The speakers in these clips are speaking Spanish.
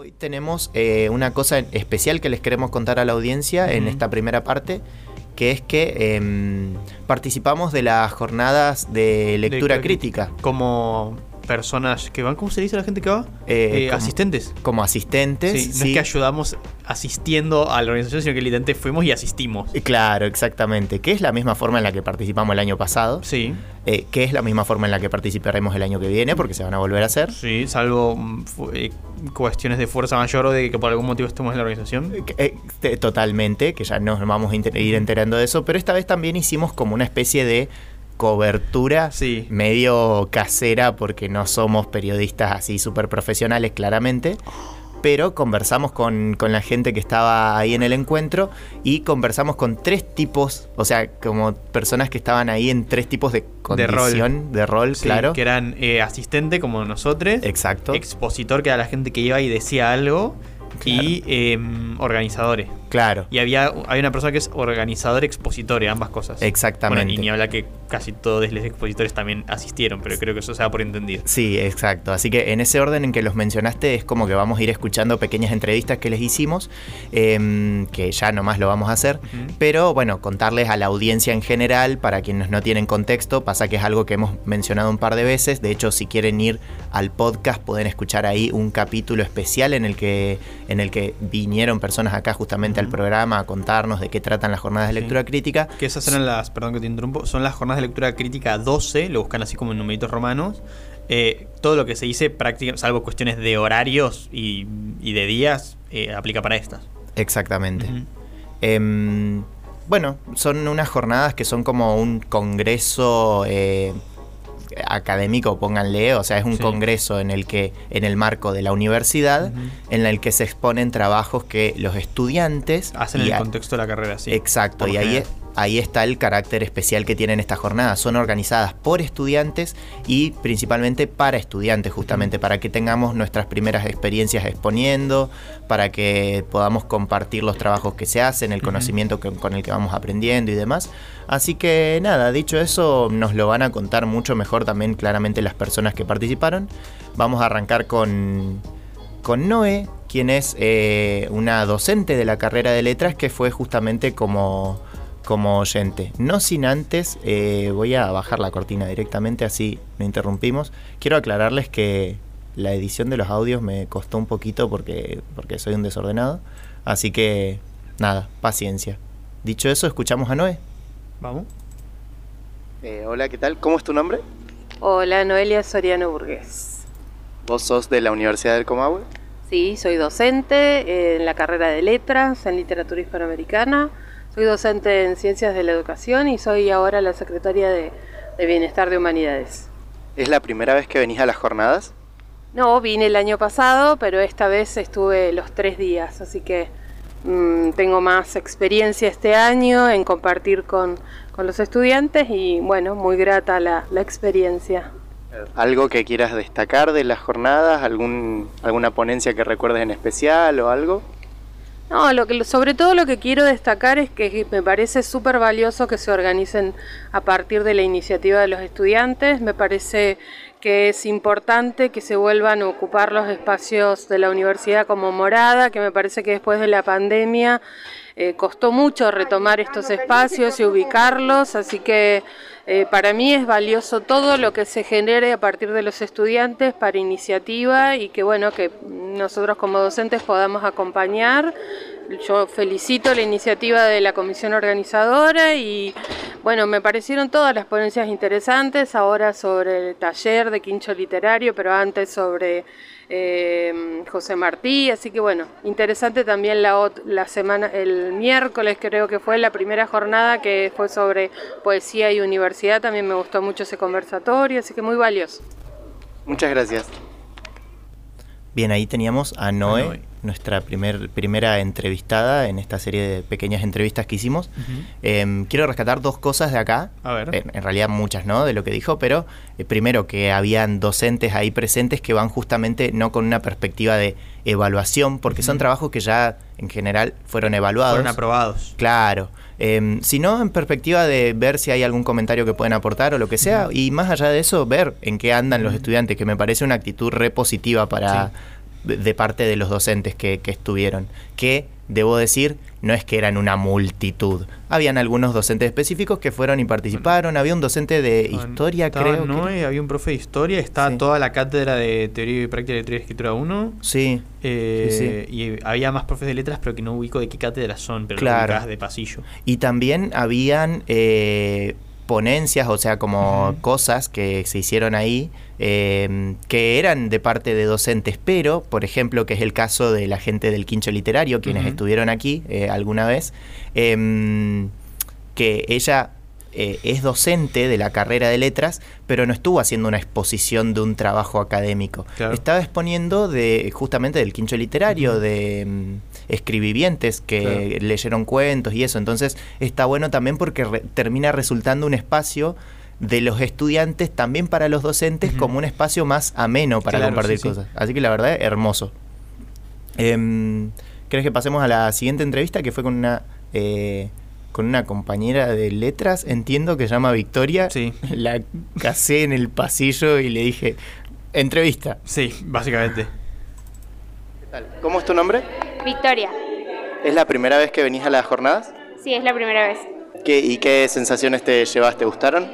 Hoy tenemos eh, una cosa especial que les queremos contar a la audiencia en esta primera parte, que es que em, participamos de las jornadas de lectura Lectura crítica. Como personas que van, ¿cómo se dice la gente que va? Eh, Eh, como- asistentes. como asistentes. Sí, no sí. es que ayudamos asistiendo a la organización, sino que literalmente fuimos y asistimos. Claro, exactamente. Que es la misma forma en la que participamos el año pasado, Sí, eh, que es la misma forma en la que participaremos el año que viene, porque se van a volver a hacer. sí, salvo mm, eh, cuestiones de fuerza mayor o de que por algún motivo estemos en la organización. Eh, te- Totalmente, que ya nos vamos a ir enterando de eso, pero esta vez también hicimos como una especie de cobertura Sí. medio casera porque no somos periodistas así súper profesionales claramente, pero conversamos con, con la gente que estaba ahí en el encuentro y conversamos con tres tipos, o sea, como personas que estaban ahí en tres tipos de De rol. condición, de rol, Sí, claro. Que eran eh, asistente como nosotros, Exacto. expositor que era la gente que iba y decía algo, y em, organizadores. Claro. Y había, hay una persona que es organizador expositor, ambas cosas. Exactamente. Bueno, y ni habla que casi todos los expositores también asistieron, pero creo que eso se da por entendido. Sí, exacto. Así que en ese orden en que los mencionaste es como que vamos a ir escuchando pequeñas entrevistas que les hicimos, em, que ya nomás lo vamos a hacer. Pero bueno, contarles a la audiencia en general, para quienes no tienen contexto, pasa que es algo que hemos mencionado un par de veces. De hecho, si quieren ir al podcast, pueden escuchar ahí un capítulo especial en el que, en el que vinieron personas acá justamente al programa a contarnos de qué tratan las jornadas de Sí. lectura crítica. Que esas eran las, perdón que te interrumpo, son las jornadas de lectura crítica 12, lo buscan así como en numeritos romanos. Eh, todo lo que se dice, práctica, salvo cuestiones de horarios y, y de días, eh, aplica para estas. Exactamente. Em, bueno, son unas jornadas que son como un congreso eh, académico, pónganle, o sea, es un Sí. congreso en el que, en el marco de la universidad, en el que se exponen trabajos que los estudiantes Hacen y el contexto de la carrera, sí. Exacto, y ahí, general. ahí está el carácter especial que tienen estas jornadas. Son organizadas por estudiantes y principalmente para estudiantes, justamente, para que tengamos nuestras primeras experiencias exponiendo, para que podamos compartir los trabajos que se hacen, el conocimiento que- con el que vamos aprendiendo y demás. Así que nada, dicho eso, nos lo van a contar mucho mejor también claramente las personas que participaron. Vamos a arrancar con, con Noé, quien es eh, una docente de la carrera de letras que fue justamente como, como oyente. No sin antes, eh, voy a bajar la cortina directamente, así no interrumpimos. Quiero aclararles que la edición de los audios me costó un poquito porque, porque soy un desordenado. Así que nada, paciencia. Dicho eso, escuchamos a Noé. Vamos. Eh, hola, ¿qué tal? ¿Cómo es tu nombre? Hola, Noelia Soriano Burgués. ¿Vos sos de la Universidad del Comahue? Sí, soy docente en la carrera de letras en literatura hispanoamericana. Soy docente en ciencias de la educación y soy ahora la secretaria de, de Bienestar de Humanidades. ¿Es la primera vez que venís a las jornadas? No, vine el año pasado, pero esta vez estuve los tres días, así que mm, tengo más experiencia este año en compartir con, con los estudiantes y bueno, muy grata la, la experiencia. ¿Algo que quieras destacar de las jornadas? ¿Algún, ¿Alguna ponencia que recuerdes en especial o algo? No, lo que, sobre todo lo que quiero destacar es que me parece súper valioso que se organicen a partir de la iniciativa de los estudiantes. Me parece que es importante que se vuelvan a ocupar los espacios de la universidad como morada, que me parece que después de la pandemia eh, costó mucho retomar estos espacios y ubicarlos, así que eh, para mí es valioso todo lo que se genere a partir de los estudiantes para iniciativa y que bueno, que nosotros como docentes podamos acompañar. Yo felicito la iniciativa de la comisión organizadora y bueno, me parecieron todas las ponencias interesantes, ahora sobre el taller de quincho literario, pero antes sobre eh, José Martí, así que bueno, interesante también la, la semana, el miércoles creo que fue la primera jornada que fue sobre poesía y universidad, también me gustó mucho ese conversatorio, así que muy valioso. Muchas gracias. Bien, ahí teníamos a Noé, Noé. nuestra primer, primera entrevistada en esta serie de pequeñas entrevistas que hicimos. Em, quiero rescatar dos cosas de acá. A ver. En, en realidad muchas, ¿no? De lo que dijo, pero eh, primero que habían docentes ahí presentes que van justamente no con una perspectiva de evaluación, porque son trabajos que ya en general fueron evaluados. Fueron aprobados. Claro. Em, sino en perspectiva de ver si hay algún comentario que pueden aportar o lo que sea, y más allá de eso, ver en qué andan los estudiantes, que me parece una actitud re positiva para, Sí. De parte de los docentes que, que estuvieron, que debo decir, no es que eran una multitud. Habían algunos docentes específicos que fueron y participaron. Había un docente de historia, creo. que- Noé, había un profe de historia, estaba Sí. toda la cátedra de teoría y práctica de lectura y escritura 1. Sí, eh, Y había más profes de letras, pero que no ubico de qué cátedras son, pero claro. de pasillo. Y también habían eh, ponencias, o sea, como cosas que se hicieron ahí, eh, que eran de parte de docentes, pero, por ejemplo, que es el caso de la gente del Quincho Literario, quienes estuvieron aquí eh, alguna vez, em, que ella eh, es docente de la carrera de letras, pero no estuvo haciendo una exposición de un trabajo académico. Claro. Estaba exponiendo de justamente del quincho literario, de mm, escribivientes que Claro. leyeron cuentos y eso. Entonces está bueno también porque re- termina resultando un espacio de los estudiantes también para los docentes como un espacio más ameno para Claro, compartir sí, sí. cosas. Así que la verdad, hermoso. Em, ¿Crees que pasemos a la siguiente entrevista que fue con una eh, con una compañera de letras? Entiendo que se llama Victoria. Sí. La casé en el pasillo y le dije entrevista. Sí, básicamente. ¿Cómo es tu nombre? Victoria. ¿Es la primera vez que venís a las jornadas? Sí, es la primera vez. ¿Qué, ¿Y qué sensaciones te llevas? ¿Te gustaron?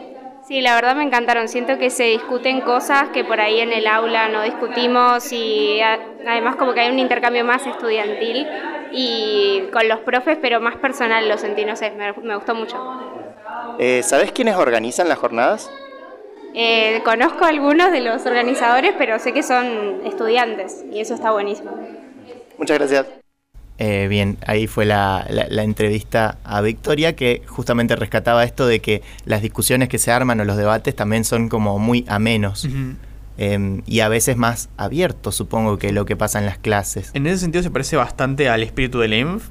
Sí, la verdad me encantaron. Siento que se discuten cosas que por ahí en el aula no discutimos y además como que hay un intercambio más estudiantil y con los profes, pero más personal lo sentí, no sé, me, me gustó mucho. Eh, ¿Sabés quiénes organizan las jornadas? Eh, conozco a algunos de los organizadores, pero sé que son estudiantes y eso está buenísimo. Muchas gracias. Eh, bien, ahí fue la, la- la entrevista a Victoria que justamente rescataba esto de que las discusiones que se arman o los debates también son como muy amenos em, y a veces más abiertos, supongo, que lo que pasa en las clases. En ese sentido se parece bastante al espíritu del ENF,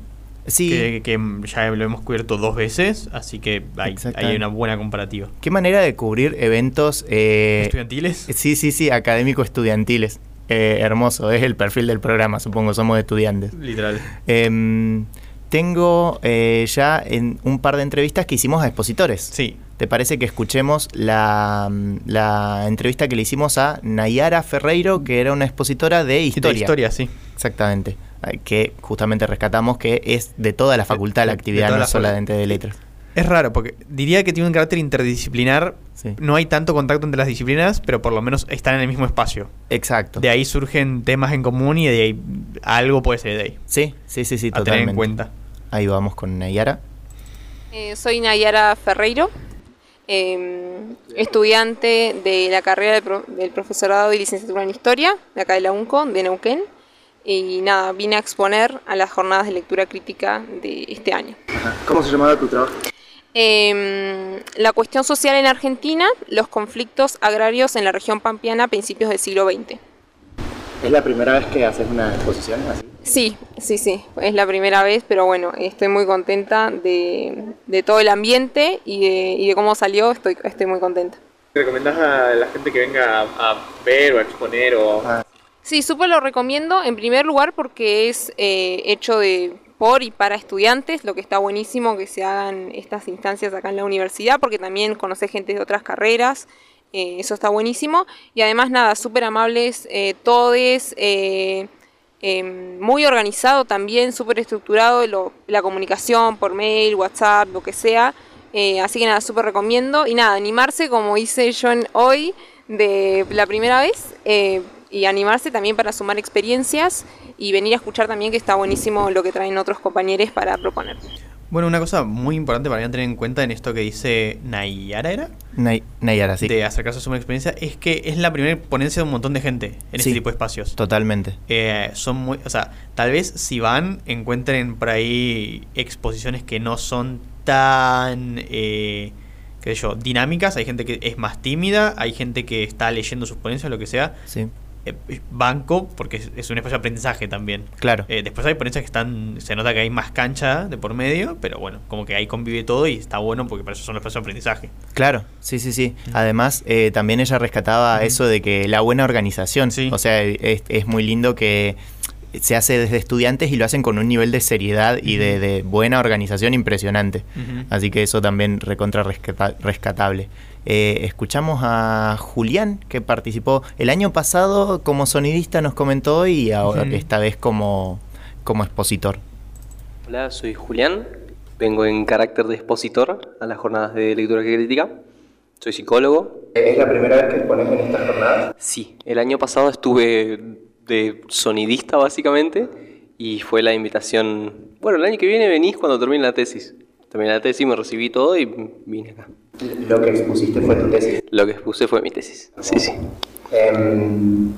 Sí, que, que ya lo hemos cubierto dos veces, así que hay, una buena comparativa. qué manera de cubrir eventos eh, ¿Estudiantiles? Sí, sí, sí, académico-estudiantiles. Eh, hermoso, es el perfil del programa, supongo, somos estudiantes. Literal. Em, tengo eh, ya en un par de entrevistas que hicimos a expositores. Sí. ¿Te parece que escuchemos la, la entrevista que le hicimos a Nayara Ferreiro, que era una expositora de historia? De historia, sí. Exactamente. Ay, Que justamente rescatamos que es de toda la facultad de- la actividad, no la solamente de letras. Es raro, porque diría que tiene un carácter interdisciplinar. Sí. No hay tanto contacto entre las disciplinas, pero por lo menos están en el mismo espacio. Exacto. De ahí surgen temas en común y de ahí algo puede ser de ahí. Sí, sí, sí, sí, a tener totalmente. en cuenta. Ahí vamos con Nayara. Eh, soy Nayara Ferreiro, eh, estudiante de la carrera de pro- del profesorado y licenciatura en Historia, de acá de la UNCO, de Neuquén. Y nada, vine a exponer a las jornadas de lectura crítica de este año. ¿Cómo se llamaba tu trabajo? Eh, la cuestión social en Argentina, los conflictos agrarios en la región pampeana a principios del siglo XX. ¿Es la primera vez que haces una exposición así? Sí, sí, sí, es la primera vez, pero bueno, estoy muy contenta de, de todo el ambiente y de, y de cómo salió, estoy, estoy muy contenta. ¿Recomendás a la gente que venga a, a ver o a exponer o Sí, súper lo recomiendo en primer lugar porque es eh, hecho de por y para estudiantes, lo que está buenísimo que se hagan estas instancias acá en la universidad porque también conoce gente de otras carreras, eh, eso está buenísimo. Y además nada, súper amables eh, todes, eh, eh, muy organizado también, súper estructurado la comunicación por mail, WhatsApp, lo que sea, así que nada, súper recomiendo. Y nada, animarse como hice yo hoy de la primera vez y animarse también para sumar experiencias y venir a escuchar también que está buenísimo lo que traen otros compañeros para proponer. Bueno, una cosa muy importante para tener en cuenta en esto que dice Nayara, ¿era? Nay- Nayara, sí. De acercarse a su experiencia, es que es la primera ponencia de un montón de gente en Sí. este tipo de espacios. Totalmente. Eh, son muy, o sea, tal vez si van encuentren por ahí exposiciones que no son tan, eh, qué sé yo, dinámicas. Hay gente que es más tímida, hay gente que está leyendo sus ponencias, lo que sea. Sí, banco, porque es, es un espacio de aprendizaje también. claro. Eh, después hay ponencias que están, se nota que hay más cancha de por medio, pero bueno, como que ahí convive todo y está bueno porque para eso son los espacios de aprendizaje. Claro, sí, sí, sí. Además, eh, también ella rescataba eso de que la buena organización, Sí. o sea, es, es muy lindo que se hace desde estudiantes y lo hacen con un nivel de seriedad y de, de buena organización impresionante. Así que eso también recontra rescata- rescatable. Eh, escuchamos a Julián, que participó el año pasado como sonidista, nos comentó, y ahora esta vez como, como expositor. Hola, soy Julián. Vengo en carácter de expositor a las jornadas de lectura crítica. Soy psicólogo. ¿Es la primera vez que expones en estas jornadas? Sí, el año pasado estuve de sonidista básicamente y fue la invitación. Bueno, el año que viene venís cuando termine la tesis. Terminé la tesis, me recibí todo y vine acá. Lo que expusiste fue tu tesis. Lo que expuse fue mi tesis. Sí, sí. Em,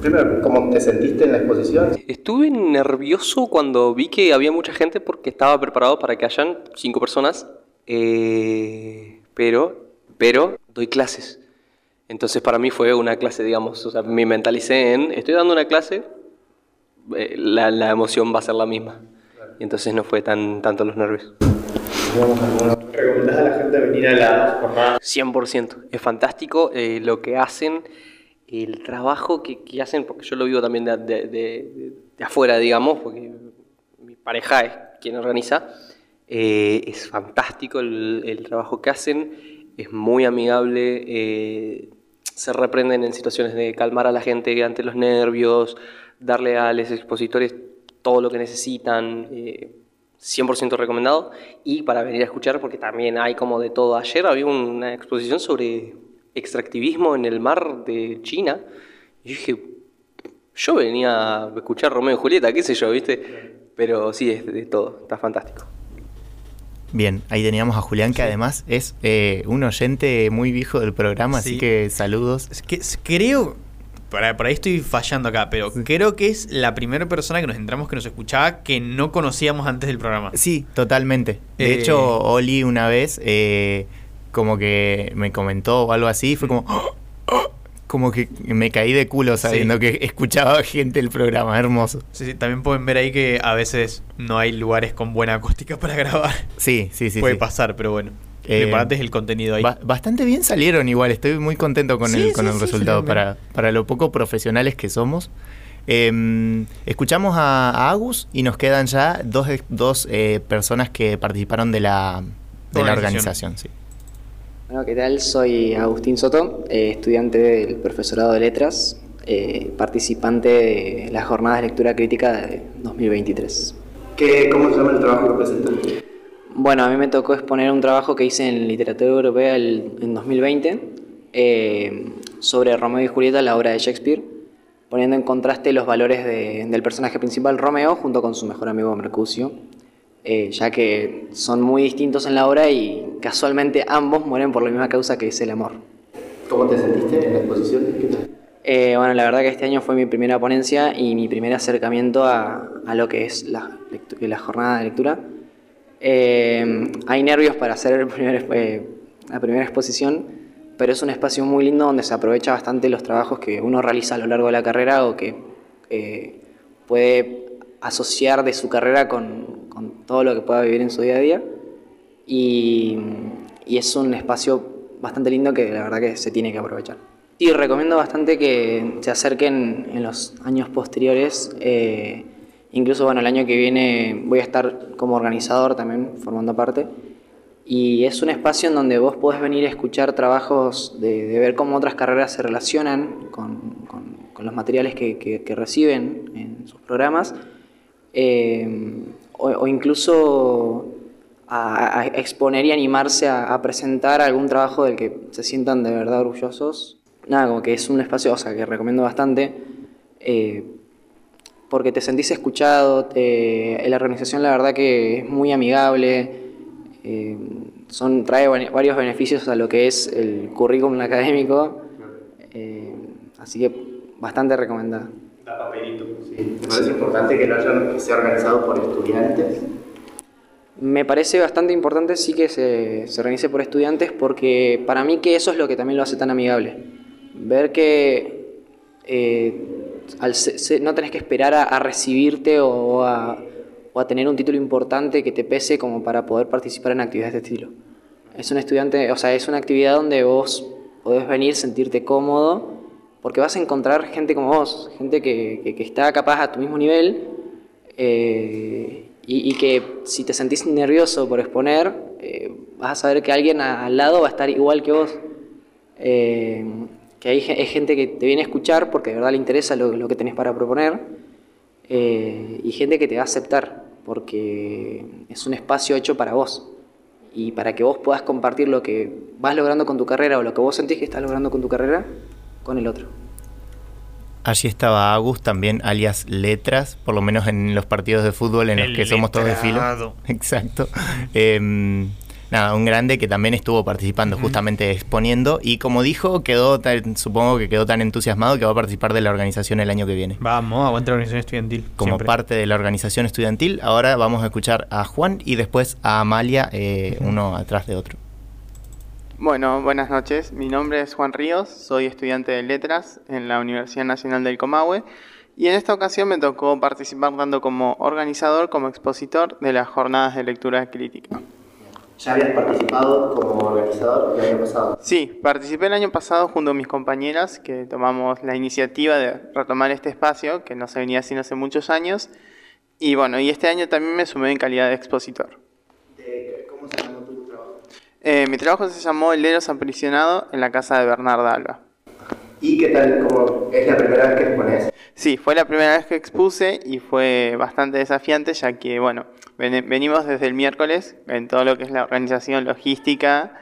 primero, ¿cómo te sentiste en la exposición? Estuve nervioso cuando vi que había mucha gente porque estaba preparado para que hayan cinco personas, eh, pero, pero doy clases. Entonces para mí fue una clase, digamos, o sea, me mentalicé en, estoy dando una clase, eh, la, la emoción va a ser la misma. Y entonces no fue tan tanto los nervios. ¿Recomendás a la gente venir a las jornadas? 100%. Es fantástico eh, lo que hacen, el trabajo que, que hacen, porque yo lo vivo también de, de- de- de afuera, digamos, porque mi pareja es quien organiza. Eh, es fantástico el, el trabajo que hacen, es muy amigable, eh, se reprenden en situaciones de calmar a la gente ante los nervios, darle a los expositores todo lo que necesitan. eh, 100% recomendado y para venir a escuchar porque también hay como de todo. Ayer había una exposición sobre extractivismo en el mar de China y dije, yo venía a escuchar Romeo y Julieta, qué sé yo, ¿viste? Pero sí, es de todo, está fantástico. Bien, ahí teníamos a Julián, que además es eh, un oyente muy viejo del programa, así Sí. que saludos. Es que s- creo, por ahí, por ahí estoy fallando acá, pero creo que es la primera persona que nos entramos que nos escuchaba que no conocíamos antes del programa. Sí, totalmente. De Eh. hecho, Oli una vez eh, como que me comentó o algo así, fue como... "Oh, oh", como que me caí de culo sabiendo Sí. que escuchaba gente el programa, hermoso. Sí, sí, también pueden ver ahí que a veces no hay lugares con buena acústica para grabar. Sí, sí, sí. Puede sí. pasar, pero bueno. Eh, es el contenido ahí. Ba- bastante bien salieron igual, estoy muy contento con el, con el resultado para, para lo poco profesionales que somos. Eh, escuchamos a, a Agus y nos quedan ya dos, dos eh, personas que participaron de la, de la Organización. organización. Sí. Bueno, ¿qué tal? Soy Agustín Soto, eh, estudiante del profesorado de letras, eh, participante de las jornadas de lectura crítica de 2023. ¿Qué, ¿Cómo se llama el trabajo que presentaste? Bueno, a mí me tocó exponer un trabajo que hice en literatura europea el- en 2020 eh, sobre Romeo y Julieta, la obra de Shakespeare, poniendo en contraste los valores de- del personaje principal Romeo junto con su mejor amigo Mercucio, eh, ya que son muy distintos en la obra y casualmente ambos mueren por la misma causa que es el amor. ¿Cómo te sentiste en la exposición? ¿Qué tal? Eh, bueno, la verdad que este año fue mi primera ponencia y mi primer acercamiento a, a lo que es la, jornada de lectura. Eh, hay nervios para hacer el primer, eh, la primera exposición, pero es un espacio muy lindo donde se aprovecha bastante los trabajos que uno realiza a lo largo de la carrera o que puede asociar de su carrera con todo lo que pueda vivir en su día a día. Y, y es un espacio bastante lindo que la verdad que se tiene que aprovechar. Y recomiendo bastante que se acerquen en los años posteriores. eh, incluso, bueno, el año que viene voy a estar como organizador también, formando parte. Y es un espacio en donde vos podés venir a escuchar trabajos, de, de ver cómo otras carreras se relacionan con, con- con los materiales que, que- que reciben en sus programas. eh, o, o incluso a, a exponer y animarse a, a presentar algún trabajo del que se sientan de verdad orgullosos. Nada, como que es un espacio, o sea, que recomiendo bastante, eh, porque te sentís escuchado, te- la organización la verdad que es muy amigable, eh, son, trae varios beneficios a lo que es el currículum académico, eh, así que bastante recomendada. ¿Te parece importante que, lo hayan, que sea organizado por estudiantes? Me parece bastante importante sí que se, se organice por estudiantes porque para mí que eso es lo que también lo hace tan amigable. Ver que eh, al se- se- no tenés que esperar a, a recibirte o a, o a tener un título importante que te pese como para poder participar en actividades de este estilo. Es un estudiante, o sea, es una actividad donde vos podés venir, sentirte cómodo porque vas a encontrar gente como vos, gente que, que, está capaz a tu mismo nivel eh, y, que si te sentís nervioso por exponer, eh, vas a saber que alguien al lado va a estar igual que vos. Eh, que hay, gente que te viene a escuchar porque de verdad le interesa lo, lo que tenés para proponer y gente que te va a aceptar porque es un espacio hecho para vos y para que vos puedas compartir lo que vas logrando con tu carrera o lo que vos sentís que estás logrando con tu carrera con el otro. Allí estaba Agus, también alias Letras, por lo menos en los partidos de fútbol en los que somos todos de filo. Exacto. Em, nada, un grande que también estuvo participando, justamente exponiendo, y como dijo, quedó supongo que quedó tan entusiasmado que va a participar de la organización el año que viene. Vamos, aguante la organización estudiantil. Como parte de la organización estudiantil, ahora vamos a escuchar a Juan y después a Amalia, eh, uno atrás de otro. Bueno, buenas noches. Mi nombre es Juan Ríos, soy estudiante de letras en la Universidad Nacional del Comahue y en esta ocasión me tocó participar tanto como organizador como expositor de las jornadas de lectura crítica. ¿Ya habías participado como organizador el año pasado? Sí, participé el año pasado junto a mis compañeras que tomamos la iniciativa de retomar este espacio que no se venía haciendo hace muchos años y bueno, y este año también me sumé en calidad de expositor. ¿Cómo se llama tu? Eh, mi trabajo se llamó El Leros Aprisionado en la casa de Bernarda Alba. ¿Y qué tal? ¿Cómo ¿Es la primera vez que expones? Sí, fue la primera vez que expuse y fue bastante desafiante ya que, bueno, venimos desde el miércoles en todo lo que es la organización logística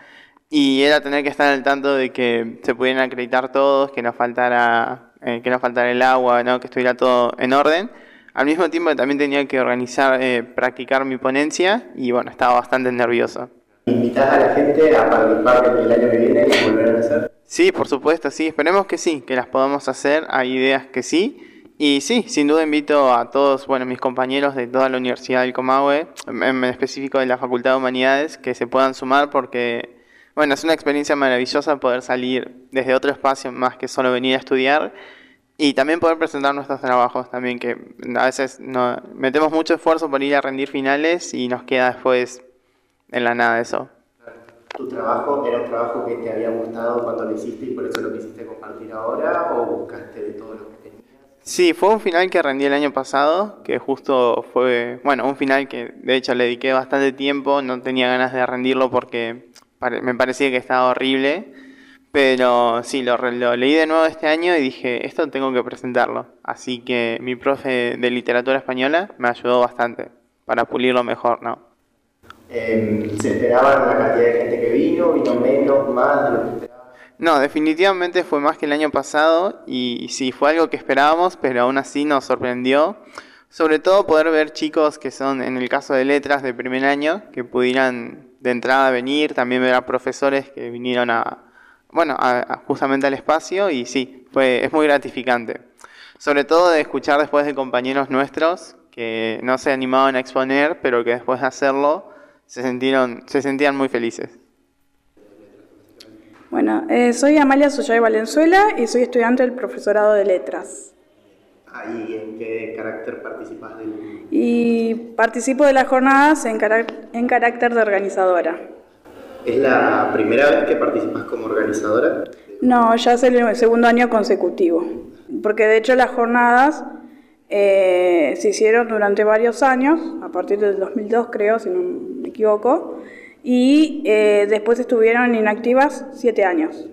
y era tener que estar al tanto de que se pudieran acreditar todos, que no faltara, eh, que no faltara el agua, ¿no? que estuviera todo en orden. Al mismo tiempo también tenía que organizar, eh, practicar mi ponencia y bueno, estaba bastante nervioso. ¿Invitas a la gente a participar el año que viene y volver a hacer? Sí, por supuesto, sí. Esperemos que sí, que las podamos hacer. Hay ideas que sí. Y sí, sin duda invito a todos, bueno, mis compañeros de toda la Universidad del Comahue, en específico de la Facultad de Humanidades, que se puedan sumar porque, bueno, es una experiencia maravillosa poder salir desde otro espacio más que solo venir a estudiar y también poder presentar nuestros trabajos también, que a veces no, metemos mucho esfuerzo por ir a rendir finales y nos queda después en la nada eso. ¿Tu trabajo era un trabajo que te había gustado cuando lo hiciste y por eso lo quisiste compartir ahora o buscaste de todo lo que tenías? Sí, fue un final que rendí el año pasado, que justo fue, bueno, un final que de hecho le dediqué bastante tiempo, no tenía ganas de rendirlo porque me parecía que estaba horrible, pero sí, lo, lo leí de nuevo este año y dije, esto tengo que presentarlo. Así que mi profe de literatura española me ayudó bastante para pulirlo mejor, ¿no? Em, ¿Se cantidad de gente que vino? ¿Vino menos, más? No, definitivamente fue más que el año pasado y sí, fue algo que esperábamos, pero aún así nos sorprendió. Sobre todo poder ver chicos que son, en el caso de letras de primer año, que pudieran de entrada venir, también ver a profesores que vinieron a, bueno, justamente al espacio y sí, fue, es muy gratificante. Sobre todo de escuchar después de compañeros nuestros que no se animaban a exponer, pero que después de hacerlo se, sintieron, se sentían muy felices. Bueno, eh, soy Amalia Soyay Valenzuela y soy estudiante del profesorado de letras. Ah, ¿Y en qué carácter participas del...? Y participo de las jornadas en, en carácter de organizadora. ¿Es la primera vez que participas como organizadora? No, ya es el segundo año consecutivo. Porque de hecho las jornadas eh, se hicieron durante varios años, a partir del 2002 creo, si no me equivoco, y eh, después estuvieron inactivas siete años.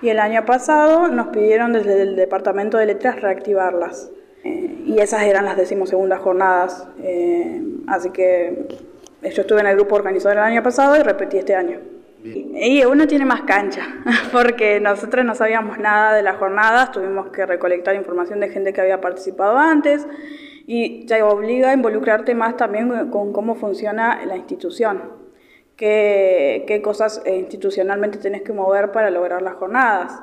Y el año pasado nos pidieron desde el Departamento de Letras reactivarlas. Eh, y esas eran las decimosegundas jornadas. así que yo estuve en el grupo organizador el año pasado y repetí este año. Y uno tiene más cancha, porque nosotros no sabíamos nada de las jornadas, tuvimos que recolectar información de gente que había participado antes y te obliga a involucrarte más también con cómo funciona la institución, qué, qué cosas eh, institucionalmente tenés que mover para lograr las jornadas.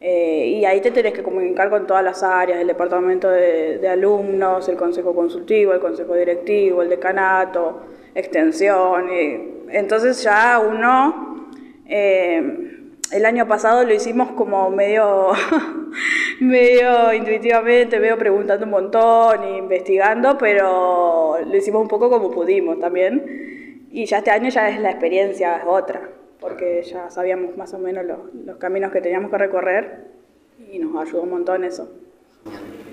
Eh, y ahí te tenés que comunicar con todas las áreas, el departamento de, de alumnos, el consejo consultivo, el consejo directivo, el decanato, extensión. Y, entonces ya uno eh, el año pasado lo hicimos como medio, medio intuitivamente, medio preguntando un montón, e investigando, pero lo hicimos un poco como pudimos también. Y ya este año ya es la experiencia, es otra, porque ya sabíamos más o menos los, los caminos que teníamos que recorrer. y nos ayudó un montón eso.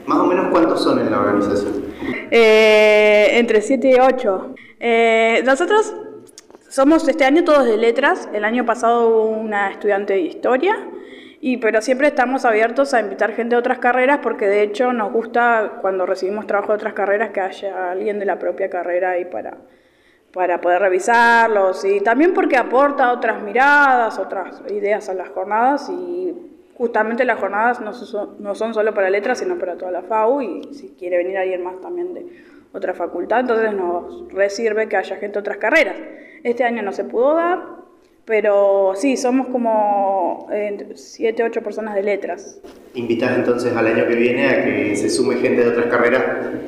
Más o menos cuántos son en la organización. Eh, entre 7 y 8. Eh, nosotros somos este año todos de letras, el año pasado hubo una estudiante de historia, y, pero siempre estamos abiertos a invitar gente de otras carreras porque de hecho nos gusta cuando recibimos trabajo de otras carreras que haya alguien de la propia carrera ahí para, para poder revisarlos y también porque aporta otras miradas, otras ideas a las jornadas y justamente las jornadas no son, no son solo para letras sino para toda la FAU y si quiere venir alguien más también de otra facultad, entonces nos resirve que haya gente de otras carreras. Este año no se pudo dar, pero sí, somos como 7, eh, 8 personas de letras. Invitas entonces al año que viene a que se sume gente de otras carreras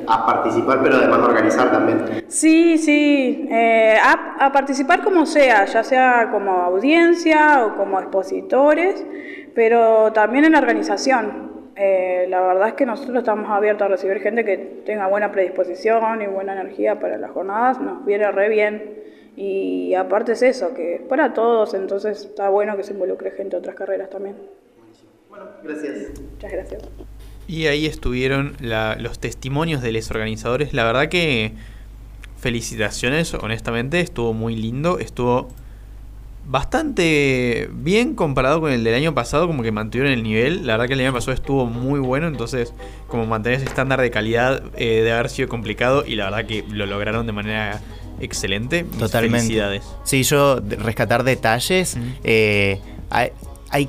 a participar, pero además a organizar también. Sí, sí, eh, a, a, participar como sea, ya sea como audiencia o como expositores, pero también en la organización. Eh, la verdad es que nosotros estamos abiertos a recibir gente que tenga buena predisposición y buena energía para las jornadas, nos viene re bien. Y aparte es eso, que es para todos, entonces está bueno que se involucre gente de otras carreras también. Bueno, gracias. Muchas gracias. Y ahí estuvieron los testimonios de los organizadores. La verdad que felicitaciones, honestamente, estuvo muy lindo, estuvo bastante bien comparado con el del año pasado, como que mantuvieron el nivel. La verdad que el año pasado estuvo muy bueno, entonces como mantener ese estándar de calidad eh, de haber sido complicado y la verdad que lo lograron de manera excelente. Totalmente. Felicidades. Sí, yo rescatar detalles. eh, hay, hay,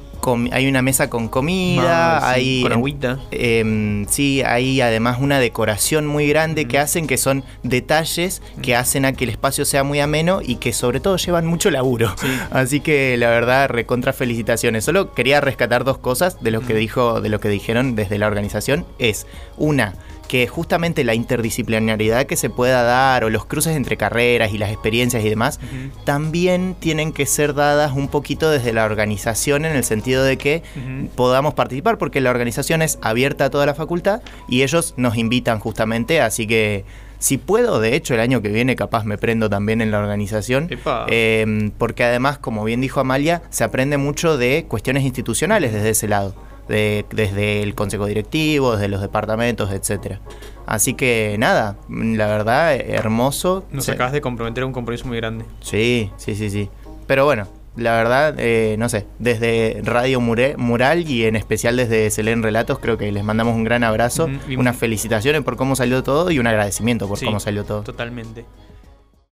hay, una mesa con comida, sí, hay con agüita. Eh, sí, hay además una decoración muy grande que hacen que son detalles que hacen a que el espacio sea muy ameno y que sobre todo llevan mucho laburo. Sí. Así que la verdad recontra felicitaciones. Solo quería rescatar dos cosas de lo que dijo de lo que dijeron desde la organización es una que justamente la interdisciplinaridad que se pueda dar o los cruces entre carreras y las experiencias y demás uh -huh. también tienen que ser dadas un poquito desde la organización en el sentido de que uh -huh. podamos participar porque la organización es abierta a toda la facultad y ellos nos invitan justamente, así que si puedo, de hecho, el año que viene capaz me prendo también en la organización, eh, porque además, como bien dijo Amalia, se aprende mucho de cuestiones institucionales desde ese lado de, desde el consejo directivo, desde los departamentos, etcétera. Así que nada, la verdad, hermoso. Nos acabas de comprometer a un compromiso muy grande. Sí, sí, sí, sí. Pero bueno, la verdad, eh, no sé, desde Radio Mure, Mural y en especial desde Selén Relatos, creo que les mandamos un gran abrazo, unas felicitaciones por cómo salió todo y un agradecimiento por sí, cómo salió todo. Totalmente.